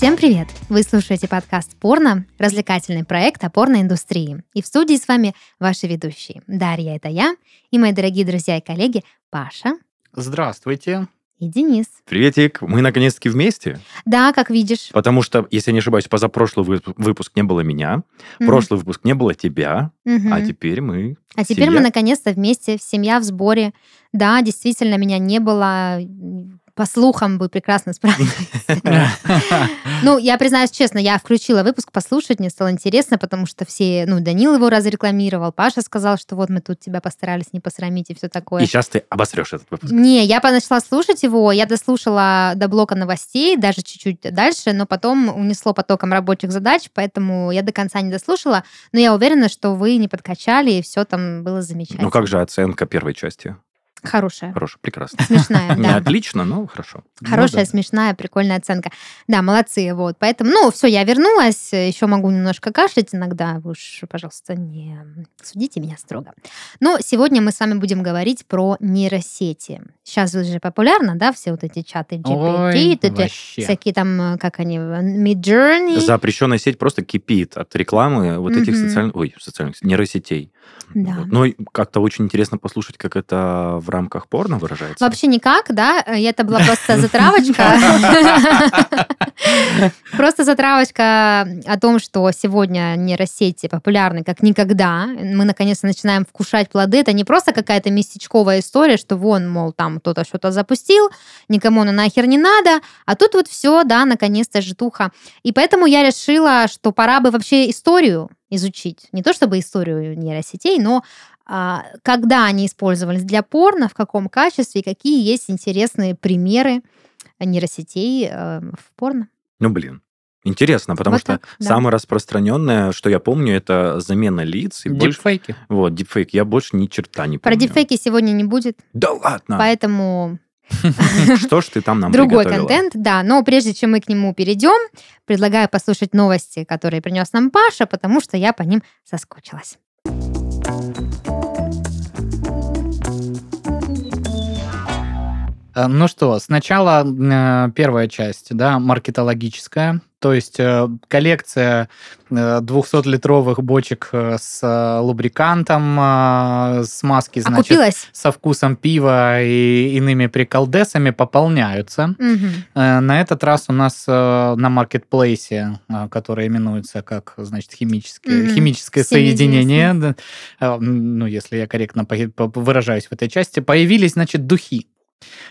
Всем привет! Вы слушаете подкаст «Порно» – развлекательный проект о порноиндустрии. И в студии с вами ваши ведущие. Дарья – это я, и мои дорогие друзья и коллеги Паша Здравствуйте. и Денис. Приветик, мы наконец-таки вместе, Да, как видишь. потому что, если я не ошибаюсь, позапрошлый вы- выпуск не было меня, Мгм. прошлый выпуск не было тебя, Мгм. а теперь мы... А теперь мы семья. наконец-то вместе, семья в сборе. Да, действительно, меня не было. По слухам, вы прекрасно справились. Ну, я признаюсь честно, я включила выпуск послушать, мне стало интересно, потому что все, ну, Данил его разрекламировал, Паша сказал, что вот мы тут тебя постарались не посрамить и все такое. И сейчас ты обосрешь этот выпуск. Не, я начала слушать его, я дослушала до блока новостей, даже чуть-чуть дальше, но потом унесло потоком рабочих задач, поэтому я до конца не дослушала, но я уверена, что вы не подкачали, и все там было замечательно. Ну как же оценка первой части? Хорошая, Хорошо, прекрасно. смешная, Не да. отлично, но хорошо. Хорошая, Ну да. смешная, прикольная оценка. Да, молодцы, вот. Поэтому, ну, все, я вернулась. Еще могу немножко кашлять иногда. Вы уж, пожалуйста, не судите меня строго. Но сегодня мы с вами будем говорить про нейросети. Сейчас же популярно, да, все вот эти чаты GPT, Ой, всякие там, как они, Midjourney. Запрещенная сеть просто кипит от рекламы вот этих социальных... Ой, социальных нейросетей. Да. Вот. Ну, и как-то очень интересно послушать, как это в рамках порно выражается. Вообще никак, да? Это была просто затравочка. Просто затравочка о том, что сегодня нейросети популярны как никогда. Мы наконец-то начинаем вкушать плоды. Это не просто какая-то местечковая история, что вон, мол, там кто-то что-то запустил, никому оно нахер не надо, а тут вот все, да, наконец-то житуха. И поэтому я решила, что пора бы вообще историю изучить. Не то чтобы историю нейросетей, но а, когда они использовались для порно, в каком качестве, и какие есть интересные примеры нейросетей э, в порно. Ну, блин. Интересно, потому Вот что так, да. самое распространенное, что я помню, это замена лиц. И больше... Дипфейки. Вот, дипфейк. Я больше ни черта не Про помню. дипфейки сегодня не будет, Да ладно! поэтому Что ж ты там нам другой контент, да. Но прежде чем мы к нему перейдем, предлагаю послушать новости, которые принес нам Паша, потому что я по ним соскучилась. Ну что, сначала э, первая часть, да, маркетологическая, то есть э, коллекция э, 200-литровых бочек э, с э, лубрикантом, э, смазки, значит, Окупилась? со вкусом пива и иными приколдесами пополняются. Э, На этот раз у нас э, на маркетплейсе, э, который именуется как, значит, химическое, Мгм. химическое соединение, да, э, ну, если я корректно выражаюсь в этой части, появились, значит, духи.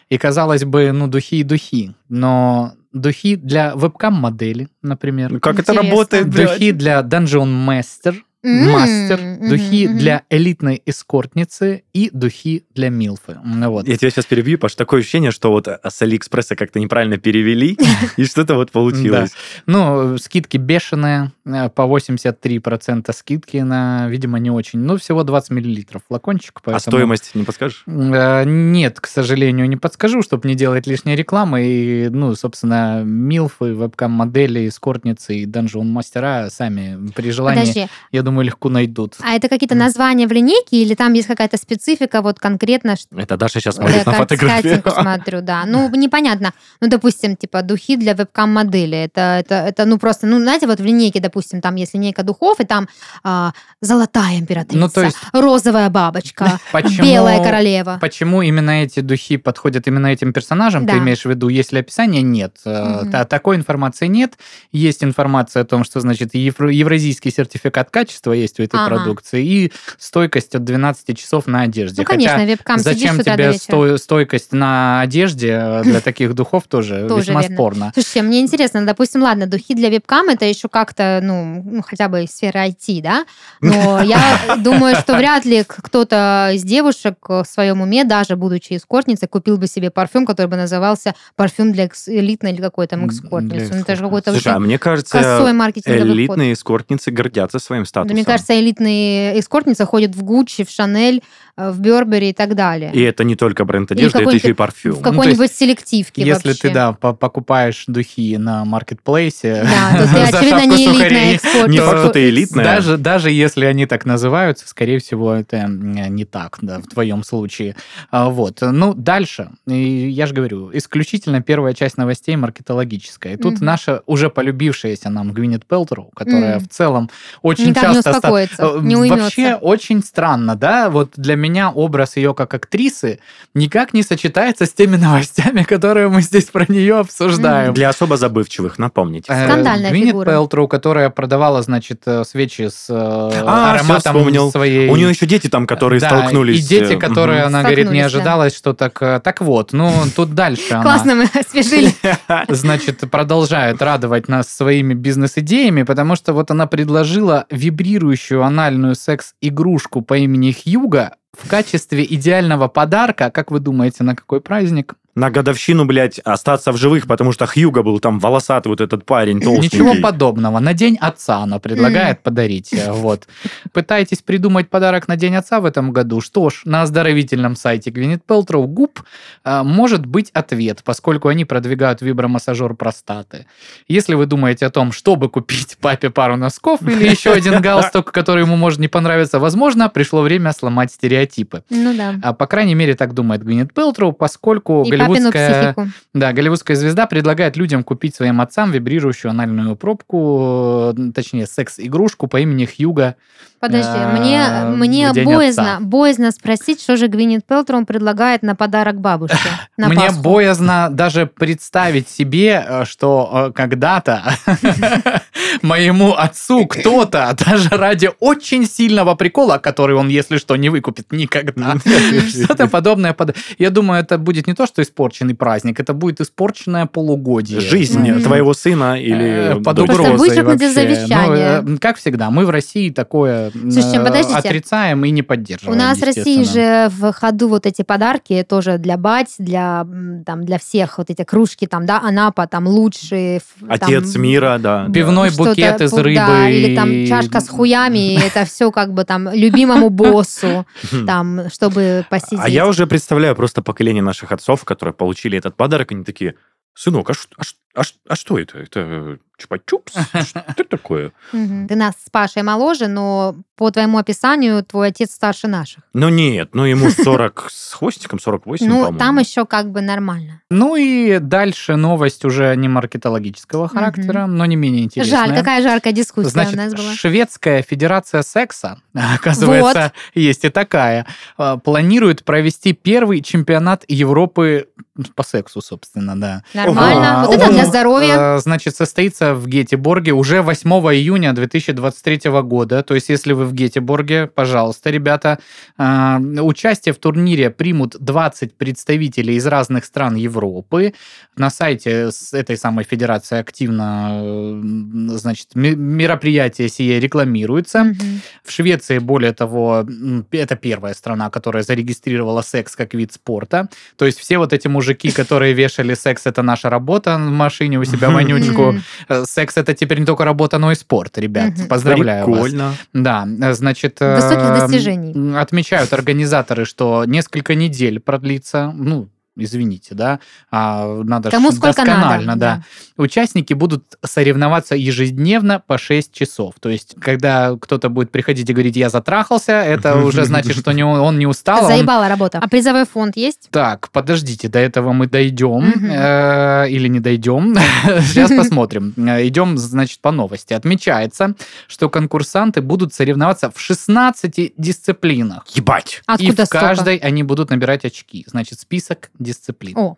И, казалось бы, ну, духи и духи, но духи для вебкам-модели, например, Ну, как это Интересно. работает, блядь? духи для Dungeon Master, М, мастер, духи мгм. для элитной эскортницы и духи для милфы. Вот. Я тебя сейчас перебью, потому что такое ощущение, что вот а, с Алиэкспресса как-то неправильно перевели, и что-то вот получилось. Ну, скидки бешеные, э, по 83% скидки на, видимо, не очень. Ну, всего 20 миллилитров флакончик. А поэтому- стоимость не подскажешь? Э, Нет, к сожалению, не подскажу, чтобы не делать лишней рекламы. И, ну, собственно, милфы, вебкам-модели, эскортницы и данжон-мастера сами при желании, Подожди, я думаю, легко найдут. а это какие-то названия в линейке или там есть какая-то специфика вот конкретно, что Это Даша сейчас смотрит на картинку смотрю, да. Ну, непонятно. Ну, допустим, типа духи для вебкам-модели. Это, это, это, ну, просто, ну, знаете, вот в линейке, допустим, там есть линейка духов, и там а, золотая императрица, Ну, то есть- розовая бабочка, Почему- белая королева. Почему именно эти духи подходят именно этим персонажам, Да. ты имеешь в виду? Если описания нет, Мгм. та- такой информации нет. Есть информация о том, что, значит, евро- евразийский сертификат качества есть у этой Ага. продукции и стойкость от 12 часов на одежде. Ну, конечно, Хотя вебкам сидишь зачем с утра до тебе сто- стойкость на одежде э, для таких духов тоже Тоже весьма верно. спорно. Слушайте, мне интересно, допустим, ладно, духи для вебкам это еще как-то, ну, ну, хотя бы из сферы IT, да? Но я думаю, что вряд ли кто-то из девушек в своем уме, даже будучи эскортницей, купил бы себе парфюм, который бы назывался парфюм для элитной или какой там эскортницы. Ну, это же какой-то Слушай, а мне кажется, косой маркетинговый ход. элитные эскортницы гордятся своим Да, статусом. мне кажется, элитные эскортницы ходят в Гуччи, в Шанель, э, в Бербери и так далее. И это не только бренд одежды, это еще и парфюм. в какой-нибудь селективке Если вообще. ты, да, по- покупаешь духи на маркетплейсе Да, то ты, очевидно, не элитный категорий. экспорт. Не то факт, что ты элитная. Даже, даже если они так называются, скорее всего, это не так, да, в твоем случае. А, Вот. Ну, дальше. И я же говорю, исключительно первая часть новостей маркетологическая. И тут Мгм. наша уже полюбившаяся нам Гвинет Пелтроу, которая М. в целом очень Никак не часто... ста- успокоится, Э, не уймется. Вообще очень странно, да? Вот для меня образ ее как актрисы никак не сочетается с теми новостями, которые мы здесь про нее обсуждаем. Для особо забывчивых, напомните. Э, Скандальная Гвинет фигура. Пелтроу, которая продавала, значит, э, свечи с э, А, ароматом вспомнил. своей... У нее еще дети там, которые Да, столкнулись. И дети, э, которые, мгм. она говорит, не Столкнулись, да. ожидалось, что так... Так вот, ну, тут дальше она, Классно мы освежили. значит, продолжает радовать нас своими бизнес-идеями, потому что вот она предложила вибрирующую анальную секс-игрушку по имени Хьюга в качестве идеального подарка, как вы думаете, на какой праздник? На годовщину, блядь, остаться в живых, потому что Хьюга был там волосатый вот этот парень, толстенький. Ничего подобного. На День Отца она предлагает подарить. э, Вот. Пытаетесь придумать подарок на День Отца в этом году? Что ж, на оздоровительном сайте Gwyneth Paltrow Губ э, может быть ответ, поскольку они продвигают вибромассажер простаты. Если вы думаете о том, чтобы купить папе пару носков или еще один галстук, который ему может не понравиться, возможно, пришло время сломать стереотипы. Ну да. А, По крайней мере, так думает Gwyneth Paltrow, поскольку И голливудская да, голливудская звезда предлагает людям купить своим отцам вибрирующую анальную пробку, точнее, секс-игрушку по имени Хьюга. Подожди, э, мне, мне боязно, отца. боязно спросить, что же Гвинет Пелтроу предлагает на подарок бабушке. на Мне Пасху. боязно даже представить себе, э, что э, когда-то моему отцу кто-то, даже ради очень сильного прикола, который он, если что, не выкупит никогда, что-то подобное. под- Я думаю, это будет не то, что испорченный праздник, это будет испорченное полугодие. Жизнь Мгм. твоего сына или Э, под дочери. Просто угрозой вычеркнуть из вообще. завещания. Ну, как всегда, мы в России такое Слушайте, э, подождите. отрицаем и не У поддерживаем. нас в России же в ходу вот эти подарки тоже для бать, для, там, для всех, вот эти кружки, там, да, Анапа, там, лучший. ф- Отец там, мира, да. Пивной букет из рыбы Да, или там чашка с хуями, и это все как бы там любимому боссу, там, чтобы посидеть. А я уже представляю просто поколение наших отцов, которые получили этот подарок, они такие, сынок, а, ш- а ш- а а что это? Это чупа-чупс? Что это такое? Ты нас с Пашей моложе, но по твоему описанию твой отец старше наших. Ну нет, ну ему 40 с хвостиком, 48, ну, по-моему. там еще как бы нормально. Ну и дальше новость уже не маркетологического характера, но не менее интересная. Жаль, какая жаркая дискуссия Значит, у нас была. Шведская Федерация секса, оказывается, есть и такая, э, планирует провести первый чемпионат Европы по сексу, собственно, да. Нормально. А, вот это для здоровья. э, Значит, состоится в Гетеборге уже 8 июня 2023 года. То есть, если вы в Гетеборге, пожалуйста, ребята, э, участие в турнире примут 20 представителей из разных стран Европы. На сайте с этой самой федерации активно, э, значит, мероприятие сие рекламируется. Мгм. В Швеции, более того, это первая страна, которая зарегистрировала секс как вид спорта. То есть все вот эти мужики, которые вешали секс, это наша работа машине у себя вонючку. Э, Секс это теперь не только работа, но и спорт, ребят. Поздравляю вас. Прикольно. Да, э, значит... Высоких достижений. м, Отмечают организаторы, что несколько недель продлится, ну, извините, да, а надо Кому сколько досконально, надо. да. Участники будут соревноваться ежедневно по 6 часов. То есть, когда кто-то будет приходить и говорить, я затрахался, это уже значит, что не он, он не устал. а он- Заебала работа. А призовой фонд есть? Так, подождите, до этого мы дойдем э, или не дойдем. Сейчас посмотрим. Э, Идем, значит, по новости. Отмечается, что конкурсанты будут соревноваться в 16 дисциплинах. Ебать. И Откуда в столько? каждой они будут набирать очки. Значит, список дисциплин. О.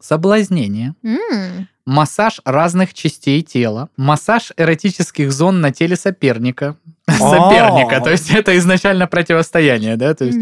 Соблазнение, М. массаж разных частей тела, массаж эротических зон на теле соперника. Соперника, то есть это изначально противостояние, да, то есть.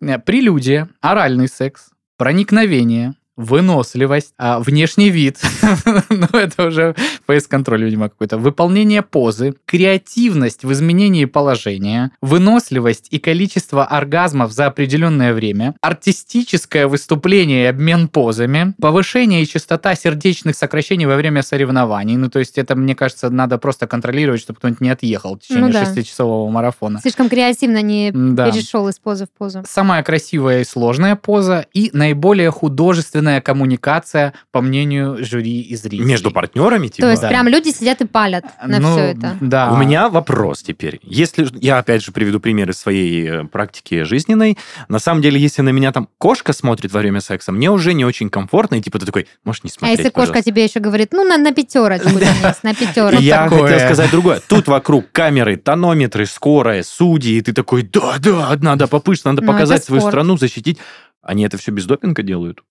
Э, Прелюдия, оральный секс, проникновение, выносливость, а, внешний вид, ну это уже фейс-контроль, видимо, какой-то, выполнение позы, креативность в изменении положения, выносливость и количество оргазмов за определенное время, артистическое выступление и обмен позами, повышение и частота сердечных сокращений во время соревнований, ну то есть это, мне кажется, надо просто контролировать, чтобы кто-нибудь не отъехал в течение Ну да. шестичасового марафона. Слишком креативно не Да. перешел из позы в позу. Самая красивая и сложная поза и наиболее художественно эффективная коммуникация, по мнению жюри и зрителей. Между партнерами, типа? То есть да. прям люди сидят и палят на Ну, все это. Да. У меня вопрос теперь. Если я опять же приведу пример из своей э, практики жизненной, на самом деле, если на меня там кошка смотрит во время секса, мне уже не очень комфортно, и типа ты такой, можешь не А смотреть, если кошка пожалуйста». тебе еще говорит, ну, на, на пятерочку, на пятерочку. я хотел сказать другое. Тут вокруг камеры, тонометры, скорая, судьи, и ты такой, да, да, надо попышь, надо Ну, показать свою страну, защитить. Они это все без допинга делают,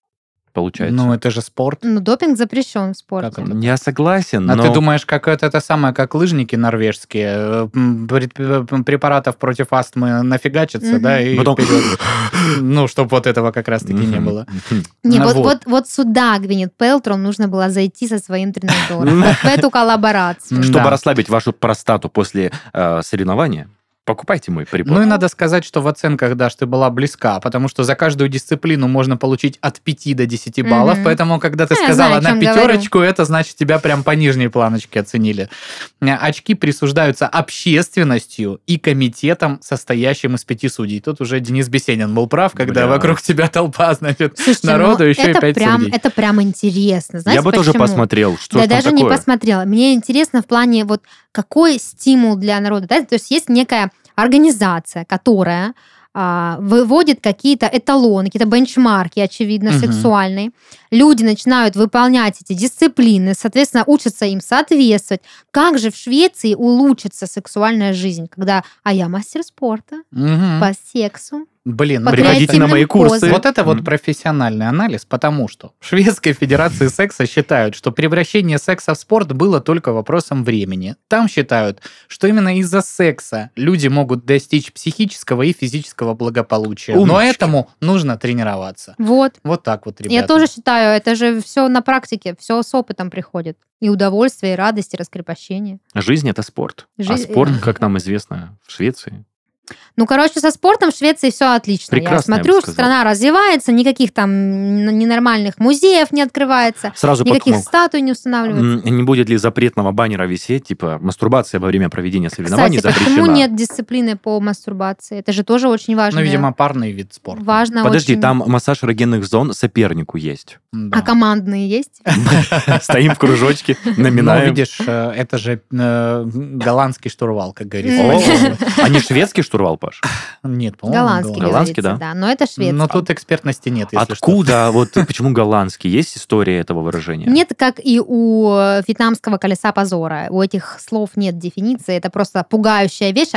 получается. Ну, это же спорт. Ну, допинг запрещен в спорте. Как это? Я согласен, А но... ты думаешь, как это, это самое, как лыжники норвежские, э, препаратов против астмы нафигачатся, Мгм. да, и Потом- вперед. Ну, чтобы вот этого как раз-таки не было. Не, Ну вот, вот. вот. Вот, сюда Гвинет Пелтром нужно было зайти со своим тренажером. В эту коллаборацию. Чтобы расслабить вашу простату после э, соревнования, покупайте мой прибор. Ну и надо сказать, что в оценках, Даш, ты была близка, потому что за каждую дисциплину можно получить от 5 до 10 баллов, Мгм. поэтому, когда ты Ну, я сказала знаю, на пятерочку, это значит, тебя прям по нижней планочке оценили. Э, Очки присуждаются общественностью и комитетом, состоящим из пяти судей. Тут уже Денис Бесенин был прав, когда Бля. вокруг тебя толпа, значит, Слушайте, народу ну, еще и пять прям, судей. Это прям интересно. Знаете, я бы тоже почему? посмотрел, что там даже не такое. посмотрела. Мне интересно в плане вот какой стимул для народа. да? То есть есть некая организация, которая а, выводит какие-то эталоны, какие-то бенчмарки, очевидно, Мгм. сексуальные. Люди начинают выполнять эти дисциплины, соответственно, учатся им соответствовать. Как же в Швеции улучшится сексуальная жизнь, когда «а я мастер спорта Мгм. по сексу». Блин, по ну, Приходите на мои курсы. позам. Вот это вот Мгм. профессиональный анализ, потому что в Шведской Федерации секса считают, что превращение секса в спорт было только вопросом времени. Там считают, что именно из-за секса люди могут достичь психического и физического благополучия. Но Умнички. этому нужно тренироваться. Вот. Вот так вот, ребята. Я тоже считаю, это же все на практике, все с опытом приходит. И удовольствие, и радость, и раскрепощение. Жизнь это спорт. А Жизнь- спорт, как нам известно, в Швеции. Ну, короче, со спортом в Швеции все отлично. Прекрасно, я я бы смотрю, что сказал. страна развивается, никаких там ненормальных музеев не открывается, Сразу никаких подумал, статуй не устанавливается. не будет ли запретного баннера висеть, типа мастурбация во время проведения соревнований Кстати, запрещена? почему нет дисциплины по мастурбации? Это же тоже очень важно. Ну, видимо, парный вид спорта. важно Подожди, очень. там массаж эрогенных зон сопернику есть. Да. А командные есть? Стоим в кружочке, Ну, номинаем. видишь, э, это же э, голландский штурвал, как говорится. М. О, А не шведский штурвал, Паш? Нет, по-моему, Голландский, Голландский, да? да. Но это шведский. Но тут экспертности нет, если что. Откуда? Вот почему голландский? Есть история этого выражения? Нет, как и у вьетнамского колеса позора. У этих слов нет дефиниции. Это просто пугающая вещь,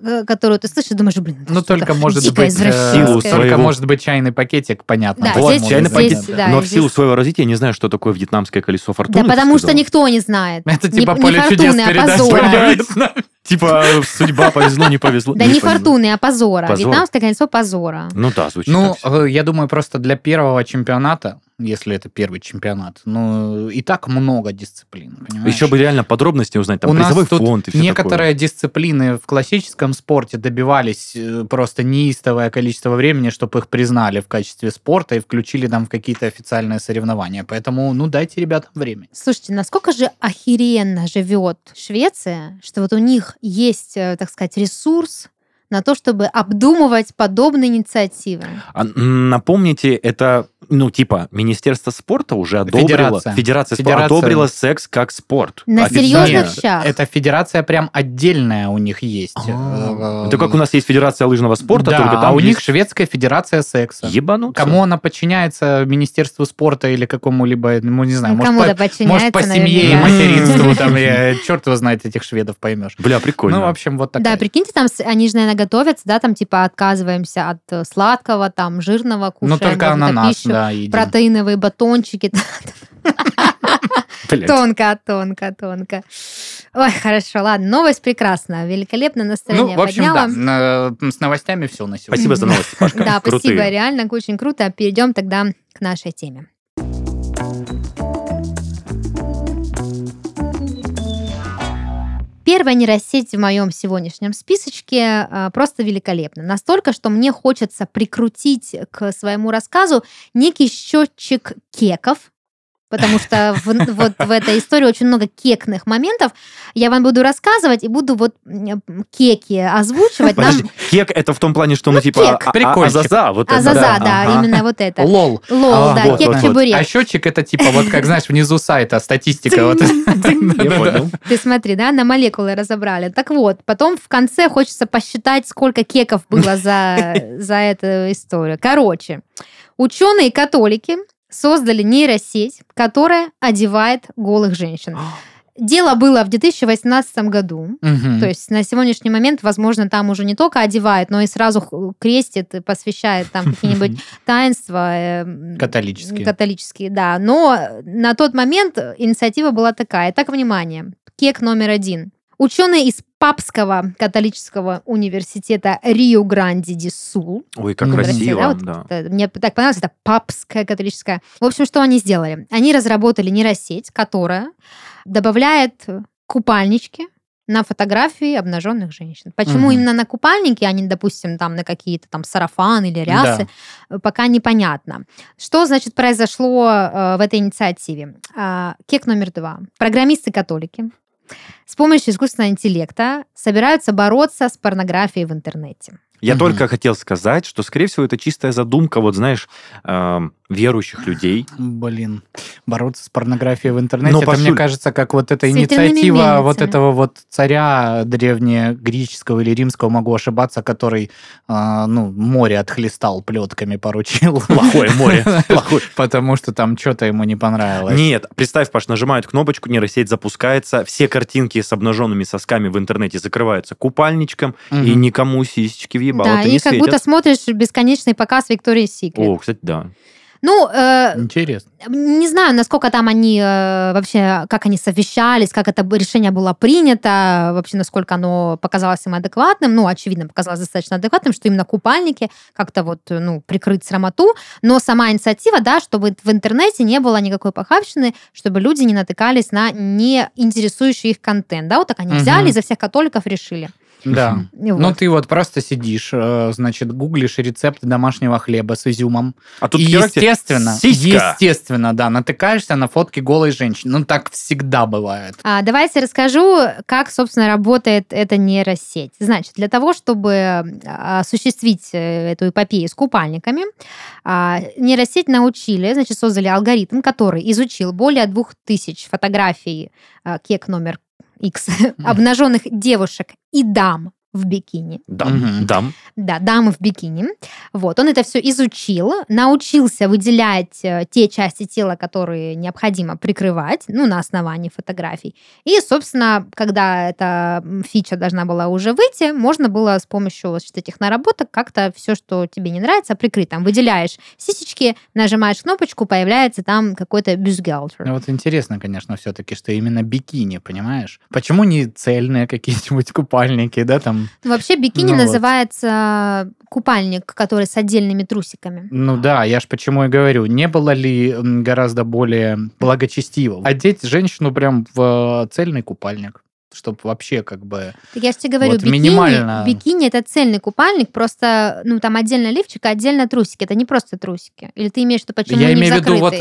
э, которую ты слышишь и думаешь, блин, это Ну, только может быть... э. Силу Только своего- может быть чайный пакетик, понятно. Да, Вот, здесь- чайный здесь, пакет. да, Но в здесь- силу своего развития я не знаю, что такое вьетнамское колесо Да фортуны. ты потому что никто не знает. Это Не- типа не поле чудес фортуны, Типа судьба повезло, не повезло. Да не понял. фортуны, а позора. Позор. Вьетнамское колесо позора. Ну да, звучит Ну, э, я думаю, просто для первого чемпионата, если это первый чемпионат, ну, и так много дисциплин, понимаешь? Еще бы реально подробности узнать, там У нас призовой тут фонд и все некоторые дисциплины в классическом спорте добивались э, просто неистовое количество времени, чтобы их признали в качестве спорта и включили там в какие-то официальные соревнования. Поэтому, ну, дайте ребятам время. Слушайте, насколько же охеренно живет Швеция, что вот у них есть, э, так сказать, ресурс на то, чтобы обдумывать подобные инициативы. А, напомните, это, ну, типа, Министерство спорта уже одобрило, Федерация. Федерация, спорта Федерация. одобрила секс как спорт. На Официально. серьезных щах. Это федерация прям отдельная у них есть. А, Э, Это как у нас есть Федерация лыжного спорта, да, только там а у них шведская федерация секса. ебануться. Кому она подчиняется Министерству спорта или какому-либо, ну, не знаю, Ну, может, по, подчиняется, может, по семье и материнству, там, черт его знает, этих шведов поймешь. Бля, прикольно. Ну, в общем, вот Да, такая. прикиньте, там они же, наверное, готовятся, да, там типа отказываемся от э, сладкого, там жирного, кушаем ну, только ананас, пищу, да, едим. протеиновые батончики. Тонко, тонко, тонко. Ой, хорошо, ладно, новость прекрасная, великолепное Ну, настроение в общем, подняла. да, на- с новостями все на сегодня. Спасибо за новости, Пашка. Да, спасибо, реально очень круто. Перейдем тогда к нашей теме. Первая нейросеть в моем сегодняшнем списочке а, просто великолепна. Настолько, что мне хочется прикрутить к своему рассказу некий счетчик кеков, потому что в, вот в этой истории очень много кекных моментов. Я вам буду рассказывать и буду вот кеки озвучивать. Нам- Подожди, кек это в том плане, что ну, типа кек. а- а- Прикольчик. азаза, вот это. Азаза, да. да, Ага. именно вот это. Лол. Лол, А, да, вот, вот, вот. кек-чебурек. А счетчик это типа вот как, знаешь, внизу сайта статистика. вот. Ты смотри, да, на молекулы разобрали. Так вот, потом в конце хочется посчитать, сколько кеков было за, за эту историю. Короче, ученые-католики создали нейросеть, которая одевает голых женщин. Дело было в 2018 году. Мгм. То есть на сегодняшний момент, возможно, там уже не только одевает, но и сразу крестит и посвящает там какие-нибудь таинства. э, Католические. Католические, да. Но на тот момент инициатива была такая. Так, внимание. Кек номер один. Ученые из Папского католического университета Рио-Гранди-ди-Сул. Ой, как красиво, Да, вот да. это- Мне так понравилось, это папская католическая. В общем, что они сделали? Они разработали нейросеть, которая добавляет купальнички на фотографии обнаженных женщин. Почему Мгм. именно на купальники, а не, допустим, там на какие-то там сарафаны или рясы, э, пока непонятно. Что, значит, произошло э, в этой инициативе? А, кек номер два. Программисты-католики с помощью искусственного интеллекта собираются бороться с порнографией в интернете. Я Мгм. только хотел сказать, что, скорее всего, это чистая задумка, вот знаешь, эм, верующих людей. Блин, бороться с порнографией в интернете, Но, это, мне Пашуль, кажется, как вот эта инициатива вот этого вот царя древнегреческого или римского, могу ошибаться, который, а, ну, море отхлестал плетками, поручил. Плохое море. Потому что там что-то ему не понравилось. Нет, представь, Паш, нажимают кнопочку, нейросеть запускается, все картинки с обнаженными сосками в интернете закрываются купальничком, и никому сисечки в ебало да, ты и не как светят. будто смотришь бесконечный показ Виктории Секрет. О, кстати, да. Ну, э, Интересно. не знаю, насколько там они э, вообще, как они совещались, как это решение было принято, вообще, насколько оно показалось им адекватным. Ну, очевидно, показалось достаточно адекватным, что именно купальники как-то вот, э, ну, прикрыть срамоту. Но сама инициатива, да, чтобы в интернете не было никакой похабщины, чтобы люди не натыкались на не интересующий их контент. Да, вот так они Мгм. взяли и за всех католиков решили. Да. Вот. Ну, ты вот просто сидишь, э, значит, гуглишь рецепт домашнего хлеба с изюмом. А тут и, естественно, сиська. естественно, да, натыкаешься на фотки голой женщины. Ну, так всегда бывает. А, давайте расскажу, как, собственно, работает эта нейросеть. Значит, для того, чтобы а, осуществить э, эту эпопею с купальниками, а, нейросеть научили, значит, создали алгоритм, который изучил более двух тысяч фотографий а, кек номер X обнаженных девушек и дам в бикини. Дам, дам. Да, дамы в бикини. Вот, он это все изучил, научился выделять э, те части тела, которые необходимо прикрывать, ну, на основании фотографий. И, собственно, когда эта фича должна была уже выйти, можно было с помощью вот этих наработок как-то все, что тебе не нравится, прикрыть. Там выделяешь сисечки, нажимаешь кнопочку, появляется там какой-то бюстгальтер. Ну, Вот интересно, конечно, все-таки, что именно бикини, понимаешь? Почему не цельные какие-нибудь купальники, да, там? Ну, Вообще бикини Ну вот. называется купальник, который с отдельными трусиками. Ну да, я ж почему и говорю, не было ли гораздо более благочестиво одеть женщину прям в э, цельный купальник, чтобы вообще как бы... Так я же тебе говорю, Вот бикини, минимально. бикини это цельный купальник, просто, ну, там отдельно лифчик, а отдельно трусики. Это не просто трусики. Или ты имеешь в виду, почему я имею в виду вот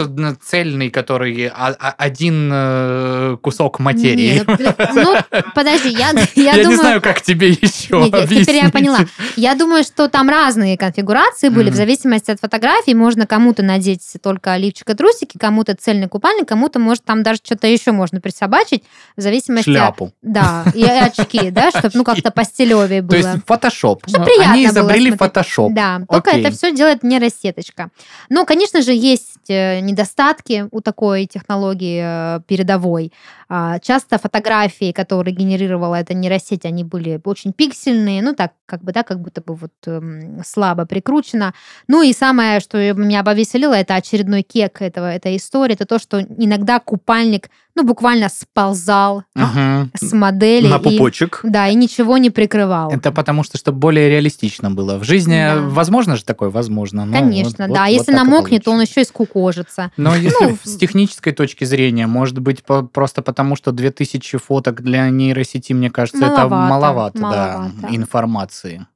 цельный, который а- а- один э, кусок материи. Не, ну, ну, подожди, я, я, Я, думаю... не знаю, как тебе еще Нет, нет, теперь я объяснить. поняла. Я думаю, что там разные конфигурации были, Мгм. в зависимости от фотографий. Можно кому-то надеть только лифчик и трусики, кому-то цельный купальник, кому-то, может, там даже что-то еще можно присобачить, в зависимости... Шляпу. Да, и очки, да, чтобы, ну, как-то постелевее было. То есть фотошоп. Ну, Они изобрели фотошоп. Да, только это все делает нейросеточка. Но, конечно же, есть э, недостатки у такой технологии э, передовой. А, Часто фотографии, которые генерировала эта нейросеть, они были очень пиксельные, ну так, как бы, да, как будто бы вот эм, слабо прикручено. Ну и самое, что меня повеселило, это очередной кек этого, этой истории, это то, что иногда купальник, ну, буквально сползал Мгм. с модели. На и- пупочек. да, и ничего не прикрывал. Это потому что, чтобы более реалистично было. В жизни Да. возможно же такое? Возможно. Ну, Конечно, вот- да. вот- Если вот и намокнет, то он еще и скукожится. Но если Ну, с технической точки зрения, может быть, просто потому, что 2000 фоток для нейросети, мне кажется, это Маловато, информации.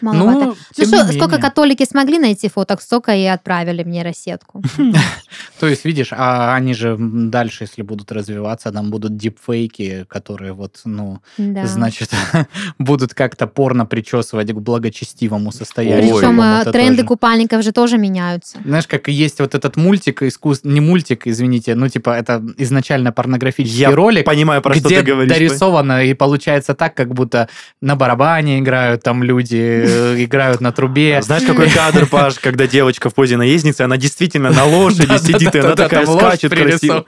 Маловато. Ну, Ну что, не сколько менее. католики смогли найти фоток, столько и отправили в нейросетку. То есть, видишь, а они же дальше, если будут развиваться, там будут дипфейки, которые вот, ну, значит, будут как-то порно причесывать к благочестивому состоянию. Причем э, тренды купальников же тоже меняются. Знаешь, как есть вот этот мультик искус... не мультик, извините, ну, типа, это изначально порнографический Я ролик, понимаю, про что где ты говоришь. дорисовано, и получается так, как будто на барабане играют, там люди э, играют на трубе. Знаешь, какой кадр, Паш, когда девочка в позе наездницы, она действительно на лошади сидит, и она такая скачет красиво.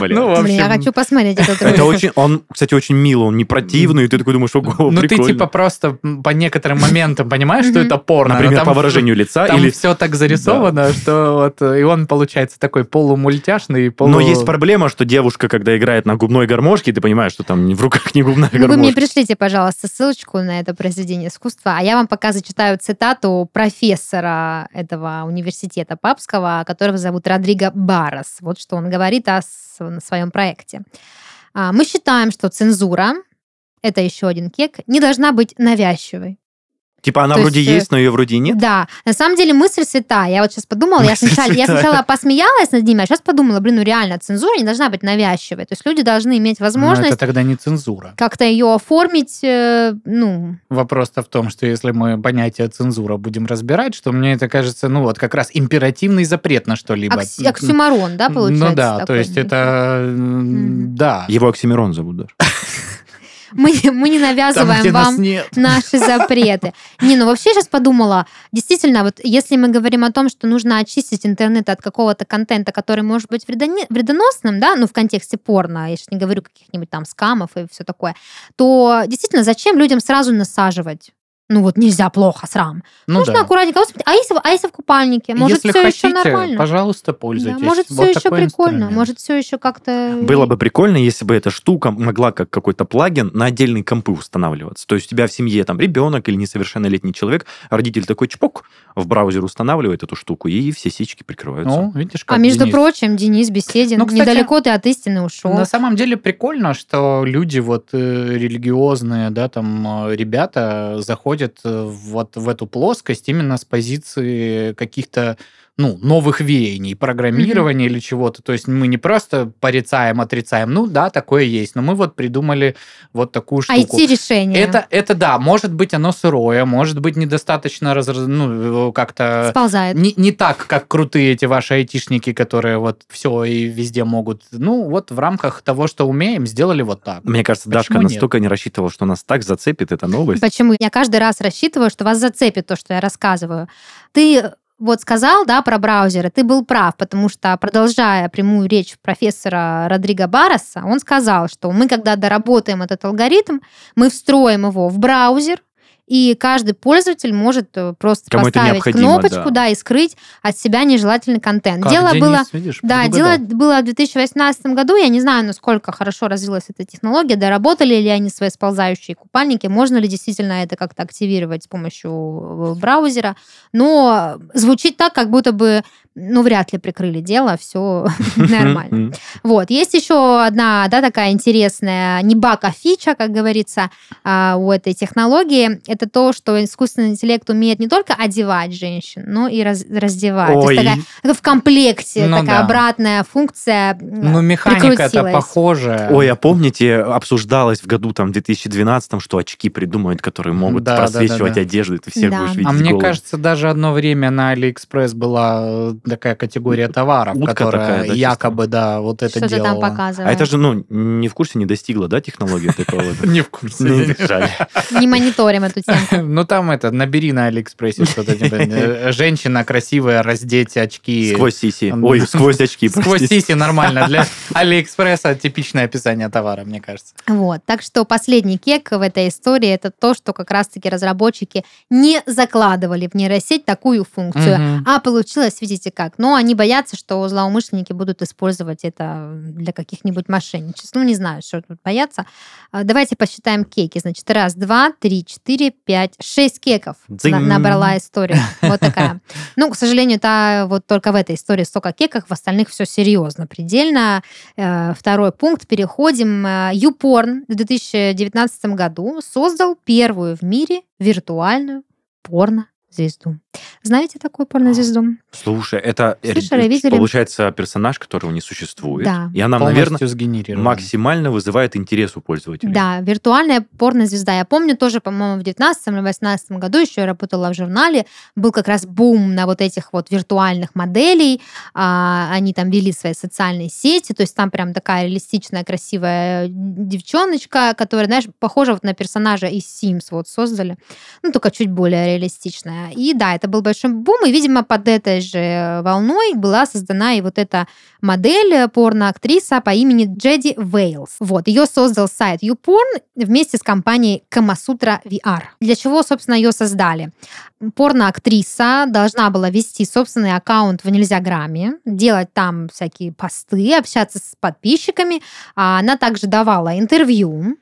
Ну, я хочу посмотреть этот Это очень, он, кстати, очень милый, он не противный, и ты такой думаешь, ого, Ну, ты типа просто по некоторым моментам понимаешь, что это порно. но Например, по выражению лица Там или... все так зарисовано, что вот э, и он получается такой полумультяшный, полу... Но есть проблема, что девушка, когда играет на губной гармошке, ты понимаешь, что там в руках не губная Ну, вы мне гармошка. пришлите, пожалуйста, ссылочку на это произведение искусства, а я вам пока зачитаю цитату профессора этого университета папского, которого зовут Родриго Барос. Вот что он говорит о своем проекте. А, Мы считаем, что цензура, это еще один кек, не должна быть навязчивой. Типа она То вроде есть, э, есть, но ее вроде и нет. Да, на самом деле мысль святая. Я вот сейчас подумала, я Мысль сначала, я святая. сначала посмеялась над ними, а сейчас подумала, блин, ну реально, цензура не должна быть навязчивой. То есть люди должны иметь Но возможность это тогда не цензура. как-то ее оформить, э, ну, Вопрос-то в том, что если мы понятие цензура будем разбирать, что мне это кажется, ну вот как раз императивный запрет на что-либо. окси- оксюмарон, да, получается? Ну да, то такой есть некий? это, Мгм. да. Его Оксимирон зовут даже. Мы, мы не Там, навязываем нас вам наши запреты. Не, ну вообще сейчас подумала, действительно, вот если мы говорим о том, что нужно очистить интернет от какого-то контента, который может быть вредоносным, да, ну в контексте порно, я сейчас не говорю каких-нибудь там скамов и все такое, то действительно, зачем людям сразу насаживать? Ну вот нельзя плохо, срам. Ну Можно да. аккуратненько. Господи, А если, а если в купальнике? Может, Если все хотите, еще нормально? пожалуйста, Да, пользуйтесь. может, Вот все еще прикольно. инструмент. Может, все еще как-то... Было бы прикольно, если бы эта штука могла как какой-то плагин на отдельные компы устанавливаться. То есть у тебя в семье там ребенок или несовершеннолетний человек, родитель такой чпок в браузер устанавливает эту штуку, и все сички прикрываются. Ну, видишь, как А между Денис. прочим, Денис беседен. Ну, кстати, Недалеко ты от истины ушел. На самом деле прикольно, что люди вот э, религиозные, да, там э, ребята заходят э, вот в эту плоскость именно с позиции каких-то ну, новых веяний, программирования или чего-то. То есть мы не просто порицаем, отрицаем. Ну да, такое есть. Но мы вот придумали вот такую штуку. IT-решение. Это, это да, может быть оно сырое, может быть недостаточно раз, ну, как-то Сползает. не, не так, как крутые эти ваши айтишники, которые вот все и везде могут. Ну, вот в рамках того, что умеем, сделали вот так. Мне кажется, Дашка Почему нет? настолько не рассчитывала, что нас так зацепит эта новость. Почему? Я каждый раз рассчитываю, что вас зацепит то, что я рассказываю. Ты вот сказал, да, про браузеры, ты был прав, потому что, продолжая прямую речь профессора Родриго Барреса, он сказал, что мы, когда доработаем этот алгоритм, мы встроим его в браузер, и каждый пользователь может э, просто Кому поставить кнопочку, да. да. и скрыть от себя нежелательный контент. Как Дело Денис, было видишь, Да, дело было в 2018 году. Я не знаю, насколько хорошо развилась эта технология, доработали ли они свои сползающие купальники, можно ли действительно это как-то активировать с помощью э, браузера. Но звучит так, как будто бы, ну, вряд ли прикрыли дело, все нормально. Вот. Есть еще одна, да, такая интересная, не баг, а фича, как говорится, а, у этой технологии. Это то, что искусственный интеллект умеет не только одевать женщин, но и раз- раздевать. То есть такая в комплекте Ну такая да. обратная функция. Ну, механика это похоже. Ой, а помните, обсуждалось в году там 2012, что очки придумают, которые могут Да, да, да, просвечивать да. одежду, и ты всех Да. будешь видеть А мне голым. кажется, даже одно время на Алиэкспресс была э, такая категория товаров, Утка которая такая, да, якобы, да, вот это Что-то делала. там показывает. А это же, ну, не в курсе, не достигла, да, технология такого? вот? Не в курсе. Жаль. Не мониторим эту тему. Ну, там это, набери на Алиэкспрессе что-то. типа, э, Женщина красивая, раздеть очки. Сквозь сиси. Ой, сквозь очки, Сквозь сиси нормально. Для Алиэкспресса типичное описание товара, мне кажется. Вот. Так что последний кек в этой истории это то, что как раз-таки разработчики не закладывали в нейросеть такую функцию. А получилось, видите как. Но они боятся, что злоумышленники будут использовать это для каких-нибудь мошенничеств. Ну, не знаю, что тут бояться. А, Давайте посчитаем кеки. Значит, раз, два, три, четыре, пять, шесть кеков Дзынь. набрала история. Вот такая. Ну, к сожалению, это вот только в этой истории столько кеков, в остальных все серьезно, предельно. Э, Второй пункт. Переходим. Э, YouPorn в 2019 году создал первую в мире виртуальную порно-звезду. Знаете такую порнозвезду? Слушай, это э, Слышали, видели? получается персонаж, которого не существует. Да. И она, Полностью наверное, максимально вызывает интерес у пользователей. Да, виртуальная порнозвезда. Я помню тоже, по-моему, в 19 или 18 году еще я работала в журнале, был как раз бум на вот этих вот виртуальных моделей. А, они там вели свои социальные сети, то есть там прям такая реалистичная, красивая девчоночка, которая, знаешь, похожа вот на персонажа из Sims вот создали, ну, только чуть более реалистичная. И да, это был большой бум, и, видимо, под этой же волной была создана и вот эта модель порно-актриса по имени Джеди Вейлс. Вот, ее создал сайт YouPorn вместе с компанией Kamasutra VR. Для чего, собственно, ее создали? Порно-актриса должна была вести собственный аккаунт в Нельзяграме, делать там всякие посты, общаться с подписчиками. А Она также давала интервью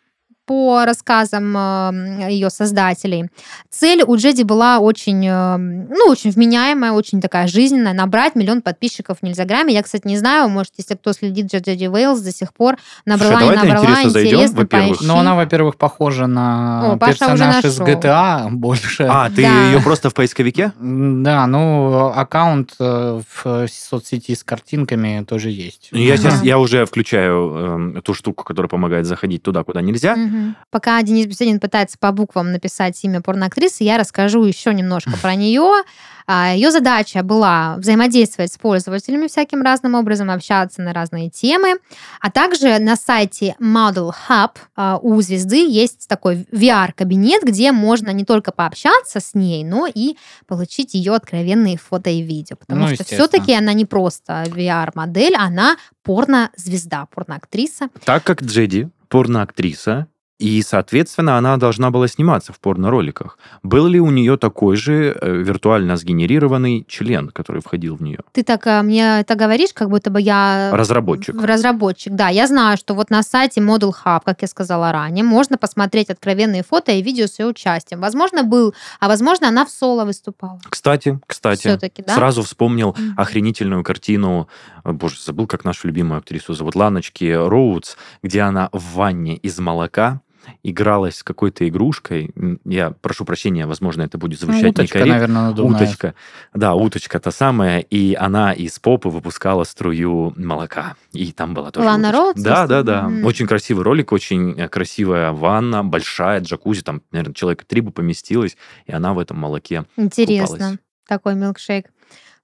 по рассказам э, ее создателей. Цель у Джеди была очень, э, ну, очень вменяемая, очень такая жизненная, набрать миллион подписчиков в Нельзяграме. Я, кстати, не знаю, может, если кто следит за Джеди Вейлс до сих пор, набрала Слушай, ты набрала. интересно зайдем, Интересно, во-первых. Но она, во-первых, похожа на О, персонаж из. GTA больше. А, ты Да. ее просто в поисковике? Да, ну, аккаунт э, в соцсети с картинками тоже есть. Я сейчас, я уже включаю эм, ту штуку, которая помогает заходить туда, куда нельзя. Мгм. Пока Денис Беседин пытается по буквам написать имя порноактрисы, я расскажу еще немножко про нее. Ее задача была взаимодействовать с пользователями всяким разным образом, общаться на разные темы. А также на сайте Model Hub а, у звезды есть такой VR-кабинет, где можно не только пообщаться с ней, но и получить ее откровенные фото и видео. Потому Ну, что все-таки она не просто VR-модель, она порно-звезда, порноактриса. Так как Джеди порноактриса, и, соответственно, она должна была сниматься в порно-роликах. Был ли у нее такой же э, виртуально сгенерированный член, который входил в нее? Ты так а, мне это говоришь, как будто бы я... Разработчик. В- Разработчик, да. Я знаю, что вот на сайте Model Hub, как я сказала ранее, можно посмотреть откровенные фото и видео с ее участием. Возможно, был, а возможно, она в соло выступала. Кстати, кстати, Всё-таки, да? сразу вспомнил Мгм. охренительную картину, э, боже, забыл, как нашу любимую актрису зовут, Ланочки Роудс, где она в ванне из молока игралась с какой-то игрушкой. Я прошу прощения, возможно, это будет Ну, звучать уточка, некорректно. наверное, надувная. Уточка. Да, уточка та самая, и она из попы выпускала струю молока. И там была тоже Лана. Роудс, Да, да, да. Мгм. Очень красивый ролик, очень э, красивая ванна, большая джакузи, там, наверное, человека три бы поместилось, и она в этом молоке. Интересно. Купалась. Такой милкшейк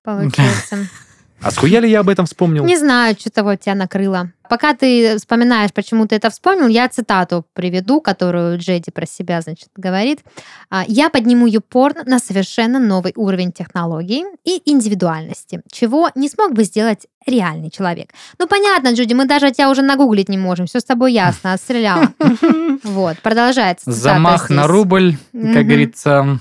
получился. А схуя ли я об этом вспомнил? Не знаю, что-то вот тебя накрыло. Пока ты вспоминаешь, почему ты это вспомнил, я цитату приведу, которую Джеди про себя, значит, говорит. А, «Я подниму юпорн на совершенно новый уровень технологий и индивидуальности, чего не смог бы сделать реальный человек». Ну, понятно, Джуди, мы даже тебя уже нагуглить не можем, все с тобой ясно, отстреляла. Вот, продолжается Замах на рубль, как говорится.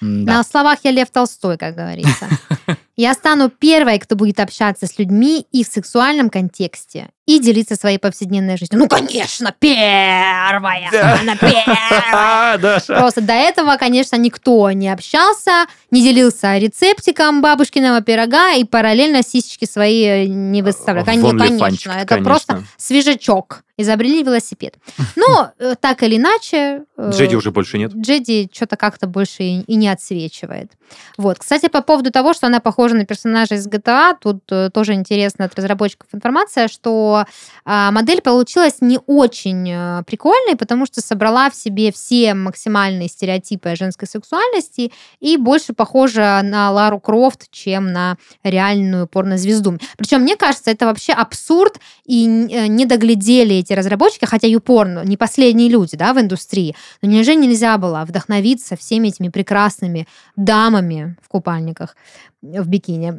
На словах я Лев Толстой, как говорится. Я стану первой, кто будет общаться с людьми и в сексуальном контексте, и делиться своей повседневной жизнью. Ну, конечно, первая! Она первая! Даша. Просто до этого, конечно, никто не общался, не делился рецептиком бабушкиного пирога и параллельно сисечки свои э, не выставлял. В Кон- OnlyFans-чик, Конечно, это конечно. просто свежачок. Изобрели велосипед. Но э, так или иначе... э, Джеди уже больше нет. Джеди что-то как-то больше и, и не отсвечивает. Вот. Кстати, по поводу того, что она похожа на персонажа из GTA, тут э, тоже интересно от разработчиков информация, что а, модель получилась не очень э, прикольной, потому что собрала в себе все максимальные стереотипы женской сексуальности и больше похожа на Лару Крофт, чем на реальную порнозвезду. Причем, мне кажется, это вообще абсурд, и э, не доглядели эти разработчики, хотя YouPorn не последние люди да, в индустрии, но неужели нельзя было вдохновиться всеми этими прекрасными дамами в купальниках, в бикини,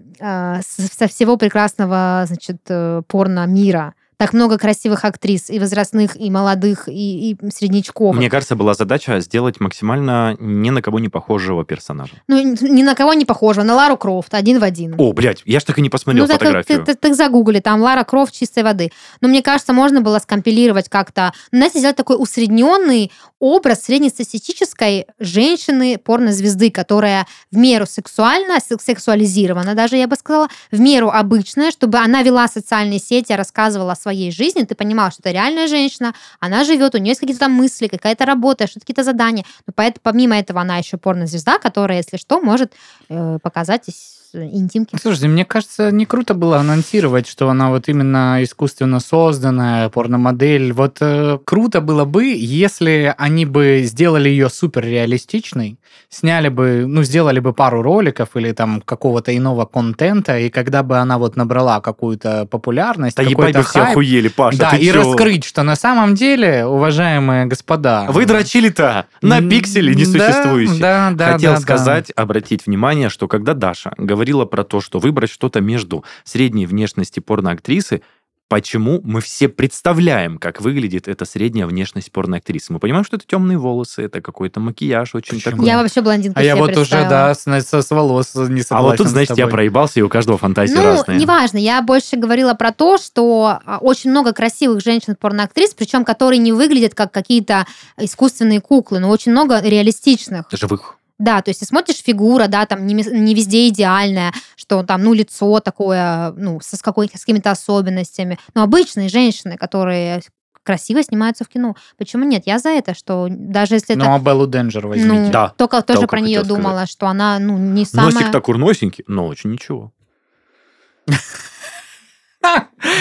с- со всего прекрасного, значит, э, порно-мира? Так много красивых актрис, и возрастных, и молодых, и, и среднячков. Мне кажется, была задача сделать максимально ни на кого не похожего персонажа. Ну, ни на кого не похожа, на Лару Крофт, один в один. О, блядь, я ж так и не посмотрел ну, так, фотографию. Ты, ты- ты загугли, там Лара Крофт чистой воды. Но мне кажется, можно было скомпилировать как-то, знаете, сделать такой усредненный образ среднестатистической женщины порнозвезды, которая в меру сексуальна, сек- сексуализирована даже, я бы сказала, в меру обычная, чтобы она вела социальные сети, рассказывала о своем своей жизни, ты понимал, что это реальная женщина, она живет, у нее есть какие-то там мысли, какая-то работа, что-то какие-то задания. Но поэтому, помимо этого она еще порнозвезда, которая, если что, может э, показать интимки. Слушайте, мне кажется, не круто было анонсировать, что она вот именно искусственно созданная порномодель. Вот э, круто было бы, если они бы сделали ее супер реалистичной, сняли бы, ну, сделали бы пару роликов или там какого-то иного контента, и когда бы она вот набрала какую-то популярность, Да ебать бы все хайп, охуели, Паша, да, ты и чё? раскрыть, что на самом деле, уважаемые господа... Вы дрочили-то на пиксели несуществующие. Да, да, Хотел да, да. сказать, обратить внимание, что когда Даша говорила про то, что выбрать что-то между средней внешности порноактрисы, почему мы все представляем, как выглядит эта средняя внешность порноактрисы. Мы понимаем, что это темные волосы, это какой-то макияж очень Почему? такой. Я вообще блондинку А я вот уже, да, с, с- с волос не согласен а вот тут, значит, я проебался, и у каждого фантазии Ну, разные. неважно, я больше говорила про то, что а, очень много красивых женщин-порноактрис, причем которые не выглядят как какие-то искусственные куклы, но очень много реалистичных. Живых. Да, то есть ты смотришь фигура, да, там не, не везде идеальная, что там, ну, лицо такое, ну, со, с, какой, с какими-то особенностями. Но обычные женщины, которые красиво снимаются в кино. Почему нет? Я за это, что даже если Ну, это... а Беллу Денджер возьмите. Ну, Да, только тоже про нее думала, что она, ну, не самая... Носик-то курносенький, но очень ничего.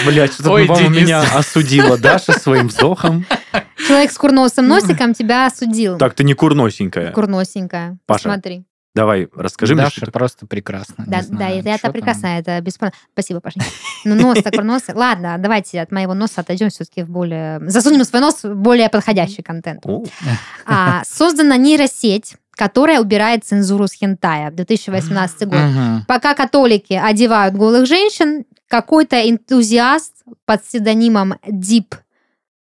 Блять, что-то по-моему, меня осудила Даша своим вздохом. Человек с курносым носиком тебя осудил. Так, ты не курносенькая. Курносенькая. Паша, Посмотри. Давай, расскажи мне, Даша что ты- просто прекрасно. Да, да, это, это прекрасно, это бесспорно. Спасибо, Паша. Ну, нос такой нос. Ладно, давайте от моего носа отойдем все-таки в более... Засунем свой нос в более подходящий контент. А, создана нейросеть, которая убирает цензуру с хентая. 2018 год. Пока католики одевают голых женщин, какой-то энтузиаст под псевдонимом Дип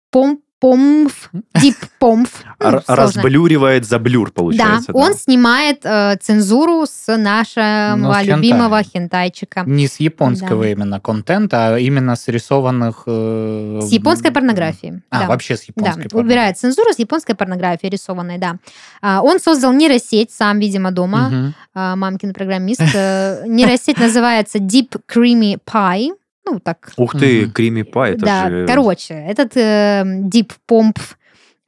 Пом Помф, Дип Помф, ну, р- сложно. разбблюривает за блюр, Да, получается. он снимает э, цензуру с нашего Ну, с любимого хентайчика. Не с японского Да. именно контента, а именно с рисованных... э, С японской порнографией. А, да. вообще с Да, японской порнографией. убирает цензуру с японской порнографией рисованной, да. А, Он создал нейросеть, сам, видимо, дома, а, мамкин программист. Э, Нейросеть называется Deep Creamy Pie. Ну, так. Ух ты, Мгм. Крими Па, это да, же... короче, этот э, Deep Pomp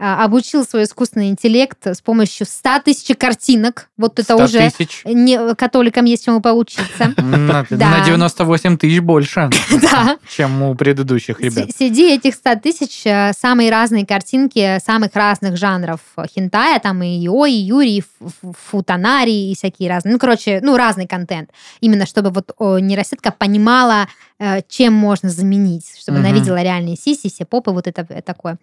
а, обучил свой искусственный интеллект с помощью 100 тысяч картинок. Вот это 100 уже тысяч. не, католикам есть чему поучиться. На Да. на 98 тысяч больше, чем у предыдущих ребят. Среди этих 100 тысяч э, самые разные картинки самых разных жанров хентая, там и Йой, и Юри, и футанари, и всякие разные. Ну, короче, ну, разный контент. Именно чтобы вот нейросетка понимала, э, чем можно заменить, чтобы она Мгм. видела реальные сиси, все попы, вот это э, такое.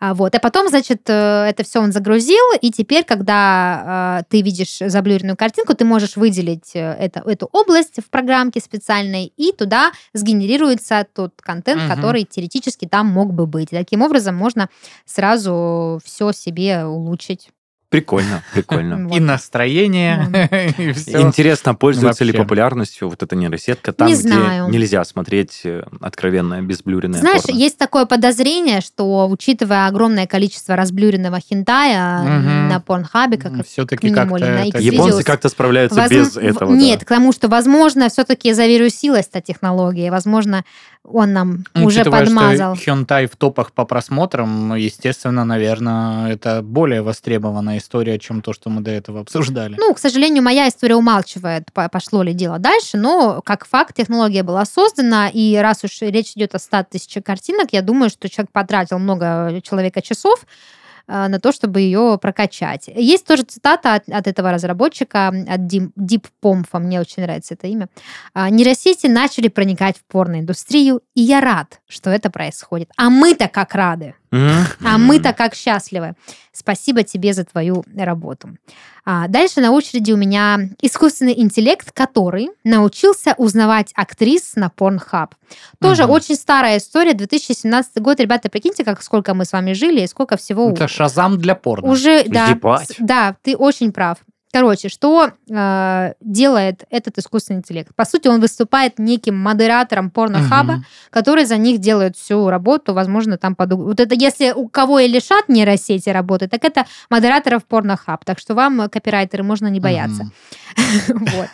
А, вот. А потом, значит, э, это все он загрузил, и теперь, когда э, ты видишь заблюренную картинку, ты можешь выделить э, это, эту область в программке специальной, и туда сгенерируется тот контент, Мгм. который теоретически там мог бы быть. И таким образом можно сразу все себе улучшить. Прикольно, прикольно. И настроение, и все. Интересно, пользуется ли популярностью вот эта нейросетка там, где нельзя смотреть э, откровенное безблюренное Знаешь, есть такое подозрение, что, учитывая огромное количество разблюренного хентая на порнхабе, как Все-таки как-то Xvideos. Японцы как-то справляются без этого. Нет, к тому, что, возможно, все-таки завирусилась эта технология. Возможно, он нам Ну, уже учитывая, подмазал. что хентай в топах по просмотрам, естественно, наверное, это более востребованная история, чем то, что мы до этого обсуждали. Ну, к сожалению, моя история умалчивает, по- пошло ли дело дальше, но как факт технология была создана, и раз уж речь идет о 100 тысячах картинок, я думаю, что человек потратил много человека часов э, на то, чтобы ее прокачать. Есть тоже цитата от, от этого разработчика, от Deep Pomfa, мне очень нравится это имя. А, Нейросети начали проникать в порноиндустрию, и я рад, что это происходит. А мы-то как рады. А мы-то как счастливы. Спасибо тебе за твою работу. А дальше на очереди у меня искусственный интеллект, который научился узнавать актрис на Pornhub. Тоже Мгм. очень старая история, 2017 год. Ребята, прикиньте, как сколько мы с вами жили и сколько всего Это шазам для порно. уже... Да, Ебать. да, ты очень прав. Короче, что э, делает этот искусственный интеллект? По сути, он выступает неким модератором порнохаба, Мгм. который за них делает всю работу, возможно, там под... Вот это если у кого и лишат нейросети работы, так это модераторов порнохаб. Так что вам, э, копирайтеры, можно не бояться. Вот.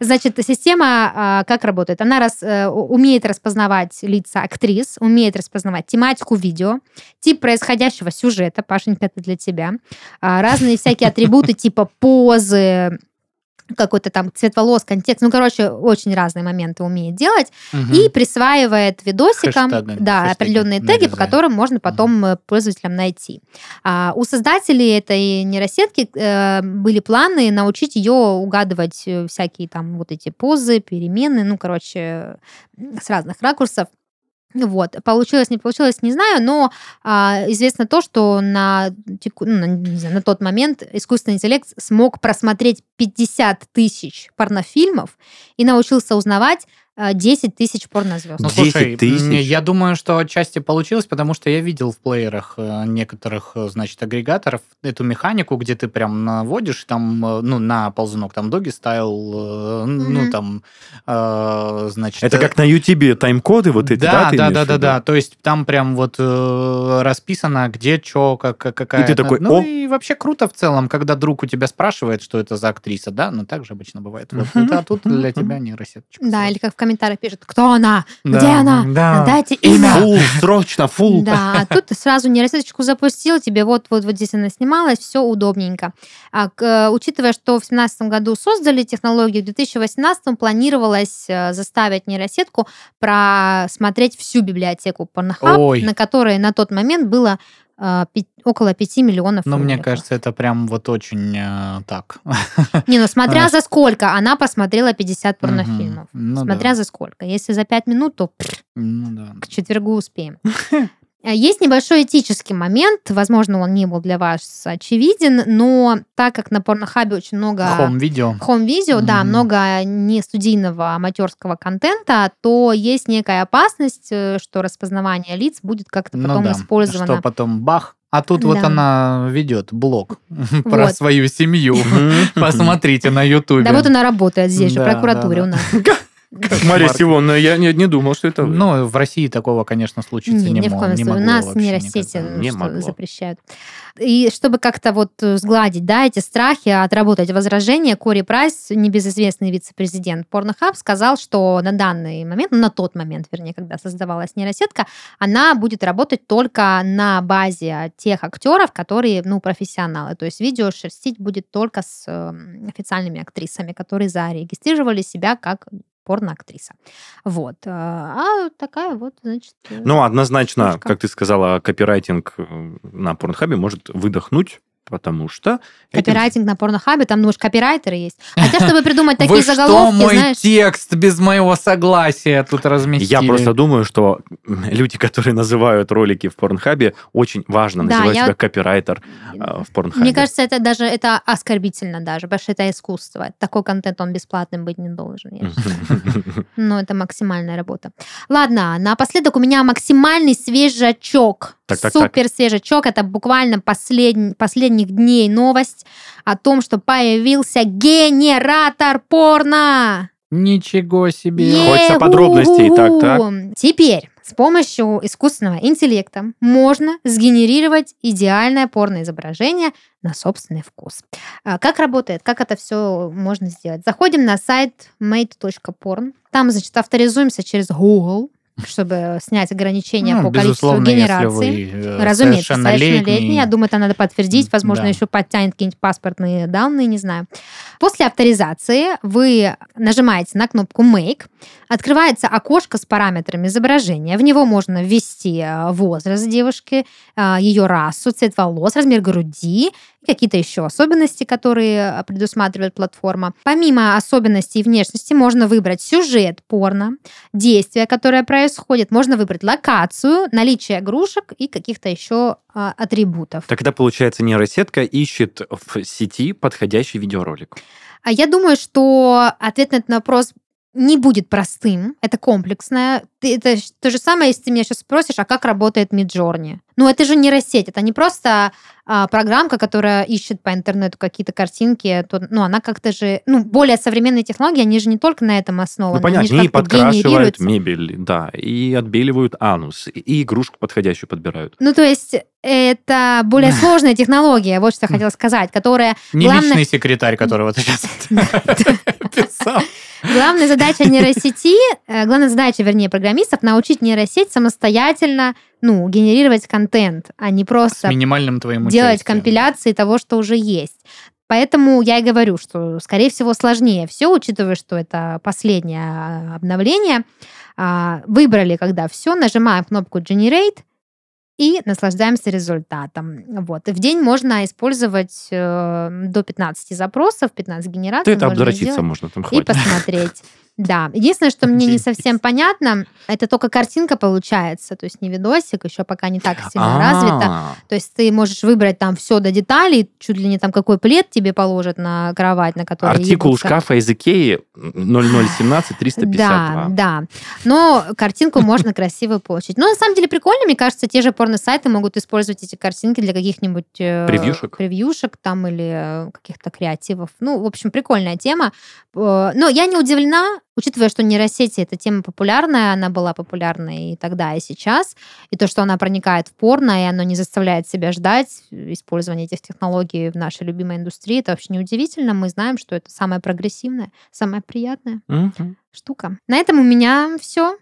Значит, система а, как работает? Она э, умеет распознавать лица актрис, умеет распознавать тематику видео, тип происходящего сюжета, Пашенька, это для тебя, а, разные всякие атрибуты типа позы, какой-то там цвет волос, контекст, ну, короче, очень разные моменты умеет делать Мгм. и присваивает видосикам Хэштегами, да, хэштеги определенные теги, по нарезает. которым можно потом э, пользователям найти. А, у создателей этой нейросетки э, были планы научить ее угадывать э, всякие там вот эти позы, перемены, ну, короче, с разных ракурсов. Вот. Получилось, не получилось, не знаю, но а, известно то, что на, теку- ну, на, знаю, на тот момент искусственный интеллект смог просмотреть 50 тысяч порнофильмов и научился узнавать 10 тысяч порнозвезд. Ну, 10 слушай, я думаю, что отчасти получилось, потому что я видел в плеерах э, некоторых, э, значит, агрегаторов эту механику, где ты прям наводишь там, э, ну, на ползунок, там, доги стайл, ну, Мгм. там, э, значит... Это как на Ютубе тайм-коды вот эти, да? да, да, да, да, да. То есть там прям вот э, расписано, где что, как, как- какая. И ты такой, ну «О!» и вообще круто в целом, когда друг у тебя спрашивает, что это за актриса, да, ну так же обычно бывает. Вот, а тут для тебя нейросеточка. Да, или как в комментариях пишут, кто она, Да, где она, да. дайте имя. Фул, срочно, фул. Да, а тут ты сразу нейросеточку запустил, тебе вот, вот, здесь она снималась, все удобненько. А, к- э, учитывая, что в 2017 году создали технологию, в 2018 планировалось э, заставить нейросетку просмотреть всю библиотеку Pornhub, Ой. на которой на тот момент было э, пи- около 5 миллионов Ну, мне кажется, это прям вот очень э, так. Не, ну смотря А. за сколько, она посмотрела 50 порнофильмов. Ну смотря да. за сколько. Если за 5 минут, то Ну да. к четвергу успеем. А Есть небольшой этический момент, возможно, он не был для вас очевиден, но так как на порнохабе очень много Хом-видео. хом-видео, да, Мгм. много не студийного аматерского контента, то есть некая опасность, э, что распознавание лиц будет как-то Ну потом да. использовано. Что потом бах. А тут вот Да. она ведет блог про Вот. свою семью. Посмотрите на Ютубе. Да вот она работает здесь же, в Да, прокуратуре да, у нас. Мария Сивонна, я не, не думал, что это вы. Ну, в России такого, конечно, случиться Не, не, ни в мо- коем не случае. У могло нас нейросети Не могло. запрещают. И чтобы как-то вот сгладить, да, эти страхи, отработать возражения, Кори Прайс, небезызвестный вице-президент Pornhub, сказал, что на данный момент, ну, на тот момент, вернее, когда создавалась нейросетка, она будет работать только на базе тех актеров, которые, ну, профессионалы. То есть видео шерстить будет только с э, официальными актрисами, которые зарегистрировали себя как порноактриса. Вот. э, А такая вот, значит... э, Ну, однозначно, Штучка. как ты сказала, копирайтинг э, на порнхабе может выдохнуть, потому что... этим- Копирайтинг на порнохабе, там, думаешь, копирайтеры есть. Хотя, чтобы придумать Вы такие что, заголовки, мой знаешь... текст без моего согласия тут разместили? Я просто думаю, что люди, которые называют ролики в порнхабе, очень важно Да, называть я- себя копирайтер э, в порнхабе. Мне кажется, это даже это оскорбительно даже, потому что это искусство. Такой контент, он бесплатным быть не должен. считаю. Ну, это максимальная работа. Ладно, напоследок у меня максимальный свежачок. Так, так, так. Супер свежачок. Это буквально послед... последних дней новость о том, что появился генератор порно. Ничего себе. Хочется подробностей, так, так. Е-ху-ху. Теперь с помощью искусственного интеллекта можно сгенерировать идеальное порноизображение на собственный вкус. А Как работает, как это все можно сделать? Заходим на сайт made.porn. Там, значит, авторизуемся через Google, чтобы снять ограничения Ну, по количеству генераций. э, Разумеется, совершеннолетний. Я думаю, это надо подтвердить. Возможно, Да. еще подтянет какие-нибудь паспортные данные, не знаю. После авторизации вы нажимаете на кнопку Make. Открывается окошко с параметрами изображения. В него можно ввести э, возраст девушки, э, ее расу, цвет волос, размер груди какие-то еще особенности, которые э, предусматривает платформа. Помимо особенностей внешности можно выбрать сюжет порно, действие, которое происходит. Можно выбрать локацию, наличие игрушек и каких-то еще а, атрибутов. Тогда, получается, нейросетка ищет в сети подходящий видеоролик. А я думаю, что ответ на этот вопрос не будет простым, это комплексное. Это то же самое, если ты меня сейчас спросишь, а как работает Midjourney? Ну, это же нейросеть, это не просто а, программка, которая ищет по интернету какие-то картинки, то, ну, она как-то же, ну, более современные технологии, они же не только на этом основаны, Ну, понятно, они они подкрашивают мебель, да, и отбеливают анус, и игрушку подходящую подбирают. Ну, то есть это более сложная технология, вот что я хотела сказать, которая Не Главное- личный секретарь, которого ты сейчас описал. Главная задача нейросети, э, главная задача, вернее, программистов научить нейросеть самостоятельно, ну, генерировать контент, а не С просто минимальным твоим делать участием. компиляции того, что уже есть. Поэтому я и говорю, что, скорее всего, сложнее все, учитывая, что это последнее а, обновление. А, Выбрали, когда все, нажимаем кнопку Generate и наслаждаемся результатом. Вот. И в день можно использовать э, до 15 запросов, 15 генераций. Это обдрочиться можно, там и хватит. посмотреть. Да. Единственное, что мне не совсем понятно, это только картинка получается, то есть не видосик, еще пока не так сильно А, развито. То есть ты можешь выбрать там все до деталей, чуть ли не там какой плед тебе положат на кровать, на которой Артикул ебутся. шкафа из Икеи 0017 352. Да, да. Но картинку можно красиво получить. Но на самом деле прикольно, мне кажется, те же порно-сайты могут использовать эти картинки для каких-нибудь... э, Превьюшек? Превьюшек там или э, каких-то креативов. Ну, в общем, прикольная тема. Э, Но я не удивлена, учитывая, что нейросети эта тема популярная, она была популярной и тогда, и сейчас, и то, что она проникает в порно, и оно не заставляет себя ждать использования этих технологий в нашей любимой индустрии, это вообще неудивительно. Мы знаем, что это самое прогрессивное, самое приятное Мгм. штука. На этом у меня все.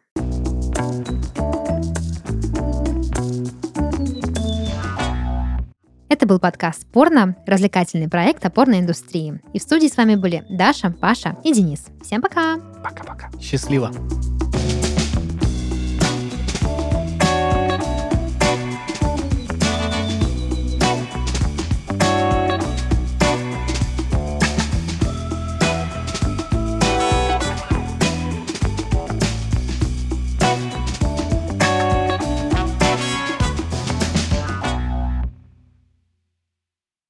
Это был подкаст «Порно», развлекательный проект о порноиндустрии. И в студии с вами были Даша, Паша и Денис. Всем пока! Пока-пока. Счастливо.